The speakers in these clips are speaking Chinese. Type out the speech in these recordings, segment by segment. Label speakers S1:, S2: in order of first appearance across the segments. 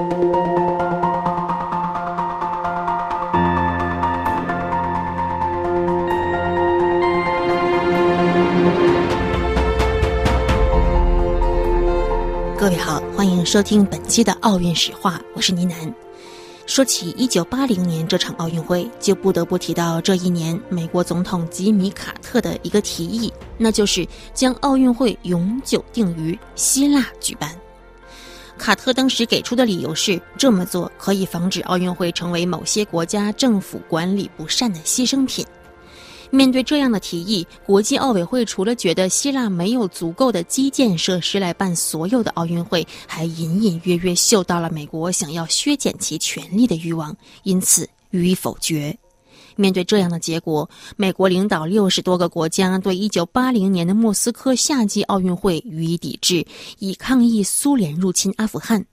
S1: 各位好，欢迎收听本期的奥运史话，我是倪楠。说起一九八零年这场奥运会，就不得不提到这一年美国总统吉米·卡特的一个提议，那就是将奥运会永久定于希腊举办。卡特当时给出的理由是，这么做可以防止奥运会成为某些国家政府管理不善的牺牲品。面对这样的提议，国际奥委会除了觉得希腊没有足够的基建设施来办所有的奥运会，还隐隐约约嗅到了美国想要削减其权力的欲望，因此予以否决。面对这样的结果，美国领导六十多个国家对一九八零年的莫斯科夏季奥运会予以抵制，以抗议苏联入侵阿富汗。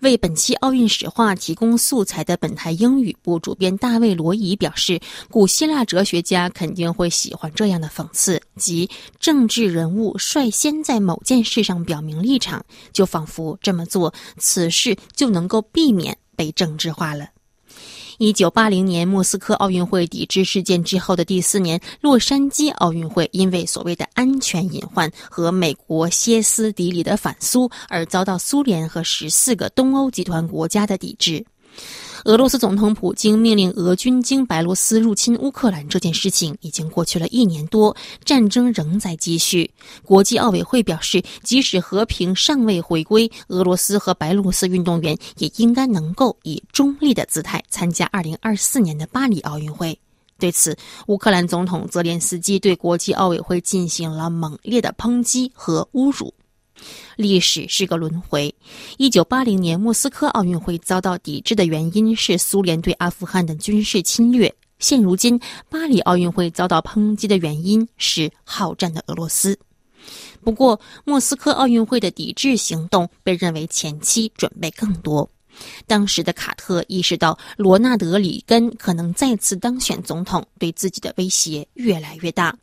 S1: 为本期奥运史话提供素材的本台英语部主编大卫·罗伊表示，古希腊哲学家肯定会喜欢这样的讽刺，即政治人物率先在某件事上表明立场，就仿佛这么做，此事就能够避免被政治化了。一九八零年莫斯科奥运会抵制事件之后的第四年，洛杉矶奥运会因为所谓的安全隐患和美国歇斯底里的反苏，而遭到苏联和十四个东欧集团国家的抵制。俄罗斯总统普京命令俄军经白罗斯入侵乌克兰这件事情已经过去了一年多，战争仍在继续。国际奥委会表示，即使和平尚未回归，俄罗斯和白罗斯运动员也应该能够以中立的姿态参加2024年的巴黎奥运会。对此，乌克兰总统泽连斯基对国际奥委会进行了猛烈的抨击和侮辱。历史是个轮回。一九八零年莫斯科奥运会遭到抵制的原因是苏联对阿富汗的军事侵略。现如今，巴黎奥运会遭到抨击的原因是好战的俄罗斯。不过，莫斯科奥运会的抵制行动被认为前期准备更多。当时的卡特意识到罗纳德·里根可能再次当选总统，对自己的威胁越来越大。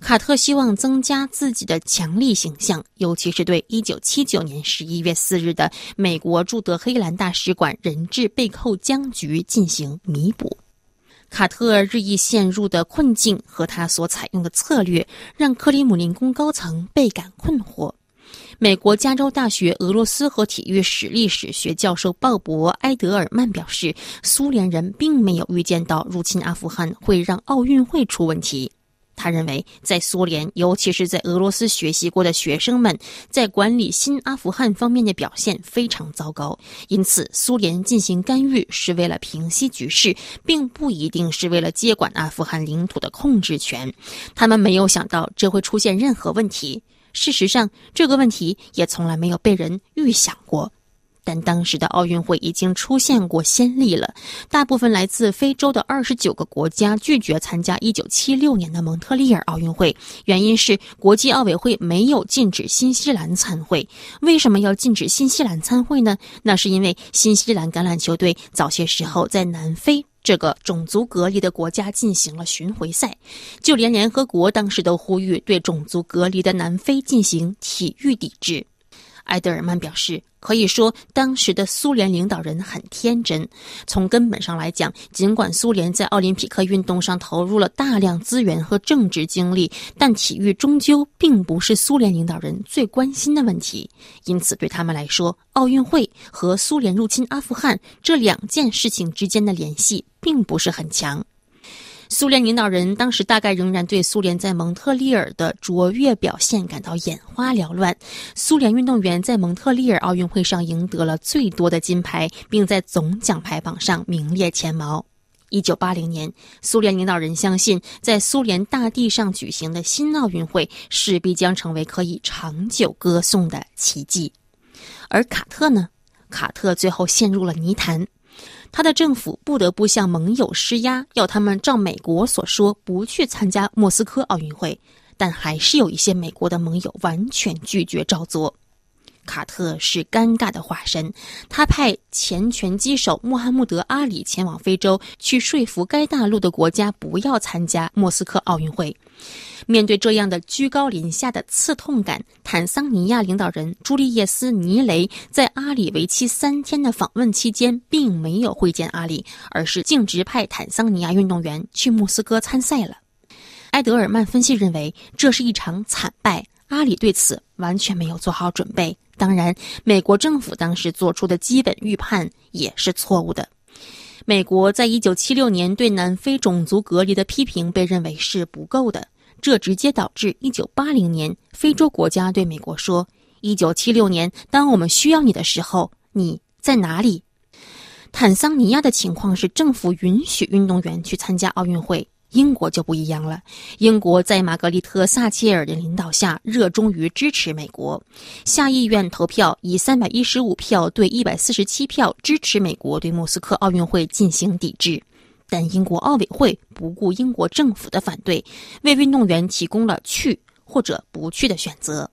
S1: 卡特希望增加自己的强力形象，尤其是对1979年11月4日的美国驻德黑兰大使馆人质被扣僵局进行弥补。卡特日益陷入的困境和他所采用的策略，让克里姆林宫高层倍感困惑。美国加州大学俄罗斯和体育史历史学教授鲍勃·埃德尔曼表示，苏联人并没有预见到入侵阿富汗会让奥运会出问题。他认为，在苏联，尤其是在俄罗斯学习过的学生们，在管理新阿富汗方面的表现非常糟糕。因此，苏联进行干预是为了平息局势，并不一定是为了接管阿富汗领土的控制权。他们没有想到这会出现任何问题。事实上，这个问题也从来没有被人预想过。但当时的奥运会已经出现过先例了。大部分来自非洲的二十九个国家拒绝参加一九七六年的蒙特利尔奥运会，原因是国际奥委会没有禁止新西兰参会。为什么要禁止新西兰参会呢？那是因为新西兰橄榄球队早些时候在南非这个种族隔离的国家进行了巡回赛，就连联合国当时都呼吁对种族隔离的南非进行体育抵制。埃德尔曼表示。可以说，当时的苏联领导人很天真。从根本上来讲，尽管苏联在奥林匹克运动上投入了大量资源和政治精力，但体育终究并不是苏联领导人最关心的问题。因此，对他们来说，奥运会和苏联入侵阿富汗这两件事情之间的联系并不是很强。苏联领导人当时大概仍然对苏联在蒙特利尔的卓越表现感到眼花缭乱。苏联运动员在蒙特利尔奥运会上赢得了最多的金牌，并在总奖牌榜上名列前茅。一九八零年，苏联领导人相信，在苏联大地上举行的新奥运会势必将成为可以长久歌颂的奇迹。而卡特呢？卡特最后陷入了泥潭。他的政府不得不向盟友施压，要他们照美国所说不去参加莫斯科奥运会，但还是有一些美国的盟友完全拒绝照做。卡特是尴尬的化身，他派前拳击手穆罕默德·阿里前往非洲，去说服该大陆的国家不要参加莫斯科奥运会。面对这样的居高临下的刺痛感，坦桑尼亚领导人朱利叶斯·尼雷在阿里为期三天的访问期间，并没有会见阿里，而是径直派坦桑尼亚运动员去莫斯科参赛了。埃德尔曼分析认为，这是一场惨败。阿里对此完全没有做好准备。当然，美国政府当时做出的基本预判也是错误的。美国在一九七六年对南非种族隔离的批评被认为是不够的，这直接导致一九八零年非洲国家对美国说：“一九七六年，当我们需要你的时候，你在哪里？”坦桑尼亚的情况是，政府允许运动员去参加奥运会。英国就不一样了。英国在玛格丽特·撒切尔的领导下，热衷于支持美国。下议院投票以三百一十五票对一百四十七票支持美国对莫斯科奥运会进行抵制，但英国奥委会不顾英国政府的反对，为运动员提供了去或者不去的选择。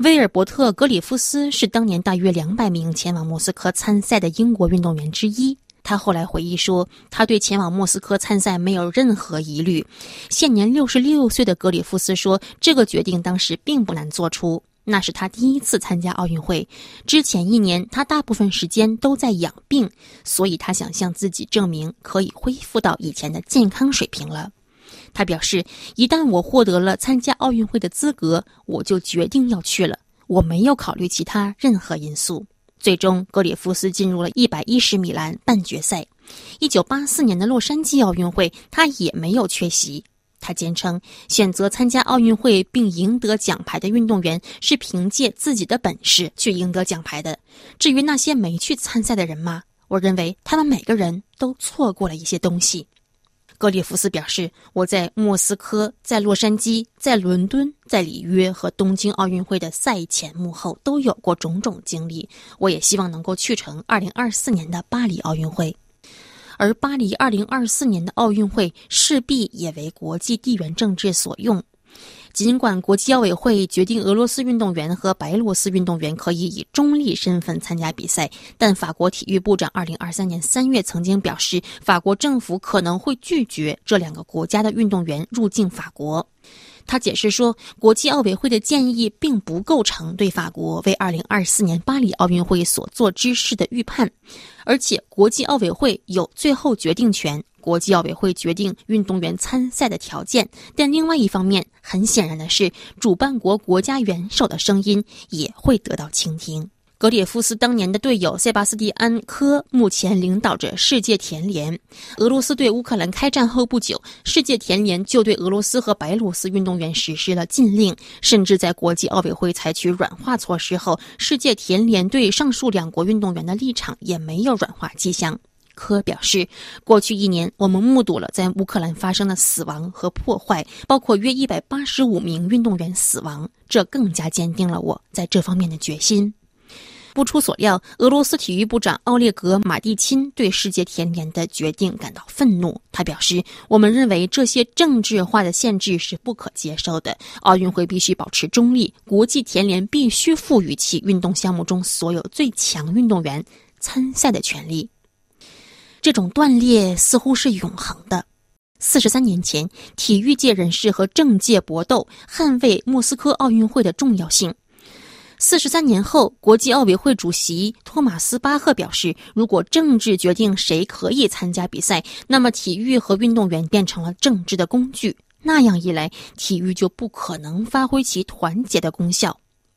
S1: 威尔伯特·格里夫斯是当年大约两百名前往莫斯科参赛的英国运动员之一。他后来回忆说，他对前往莫斯科参赛没有任何疑虑。现年六十六岁的格里夫斯说，这个决定当时并不难做出。那是他第一次参加奥运会，之前一年他大部分时间都在养病，所以他想向自己证明可以恢复到以前的健康水平了。他表示，一旦我获得了参加奥运会的资格，我就决定要去了，我没有考虑其他任何因素。最终，格里夫斯进入了一百一十米栏半决赛。一九八四年的洛杉矶奥运会，他也没有缺席。他坚称，选择参加奥运会并赢得奖牌的运动员是凭借自己的本事去赢得奖牌的。至于那些没去参赛的人吗？我认为他们每个人都错过了一些东西。格里夫斯表示：“我在莫斯科、在洛杉矶、在伦敦、在里约和东京奥运会的赛前幕后都有过种种经历。我也希望能够去成2024年的巴黎奥运会，而巴黎2024年的奥运会势必也为国际地缘政治所用。”尽管国际奥委会决定俄罗斯运动员和白罗斯运动员可以以中立身份参加比赛，但法国体育部长2023年3月曾经表示，法国政府可能会拒绝这两个国家的运动员入境法国。他解释说，国际奥委会的建议并不构成对法国为2024年巴黎奥运会所做之事的预判，而且国际奥委会有最后决定权。国际奥委会决定运动员参赛的条件，但另外一方面，很显然的是，主办国国家元首的声音也会得到倾听。格列夫斯当年的队友塞巴斯蒂安·科目前领导着世界田联。俄罗斯对乌克兰开战后不久，世界田联就对俄罗斯和白俄罗斯运动员实施了禁令，甚至在国际奥委会采取软化措施后，世界田联对上述两国运动员的立场也没有软化迹象。科表示，过去一年，我们目睹了在乌克兰发生的死亡和破坏，包括约一百八十五名运动员死亡，这更加坚定了我在这方面的决心。不出所料，俄罗斯体育部长奥列格·马蒂钦对世界田联的决定感到愤怒。他表示：“我们认为这些政治化的限制是不可接受的。奥运会必须保持中立，国际田联必须赋予其运动项目中所有最强运动员参赛的权利。”这种断裂似乎是永恒的。四十三年前，体育界人士和政界搏斗，捍卫莫斯科奥运会的重要性。四十三年后，国际奥委会主席托马斯·巴赫表示：“如果政治决定谁可以参加比赛，那么体育和运动员变成了政治的工具。那样一来，体育就不可能发挥其团结的功效。”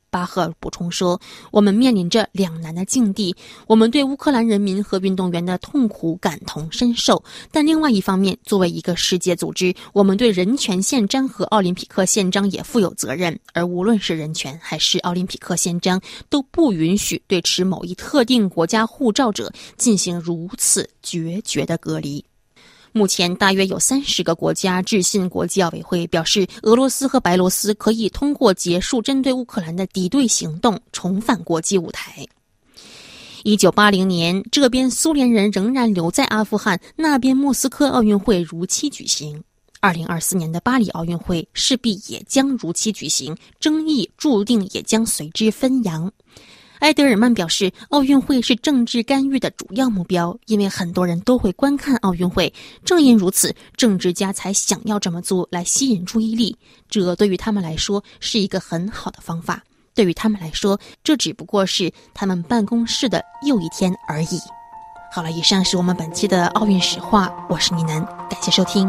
S1: 巴赫补充说：“我们面临着两难的境地。我们对乌克兰人民和运动员的痛苦感同身受，但另外一方面，作为一个世界组织，我们对人权宪章和奥林匹克宪章也负有责任。而无论是人权还是奥林匹克宪章，都不允许对持某一特定国家护照者进行如此决绝的隔离。”目前大约有三十个国家致信国际奥委会，表示俄罗斯和白罗斯可以通过结束针对乌克兰的敌对行动，重返国际舞台。一九八零年，这边苏联人仍然留在阿富汗，那边莫斯科奥运会如期举行。二零二四年的巴黎奥运会势必也将如期举行，争议注定也将随之纷扬。埃德尔曼表示，奥运会是政治干预的主要目标，因为很多人都会观看奥运会。正因如此，政治家才想要这么做来吸引注意力。这对于他们来说是一个很好的方法。对于他们来说，这只不过是他们办公室的又一天而已。好了，以上是我们本期的奥运史话，我是倪楠，感谢收听。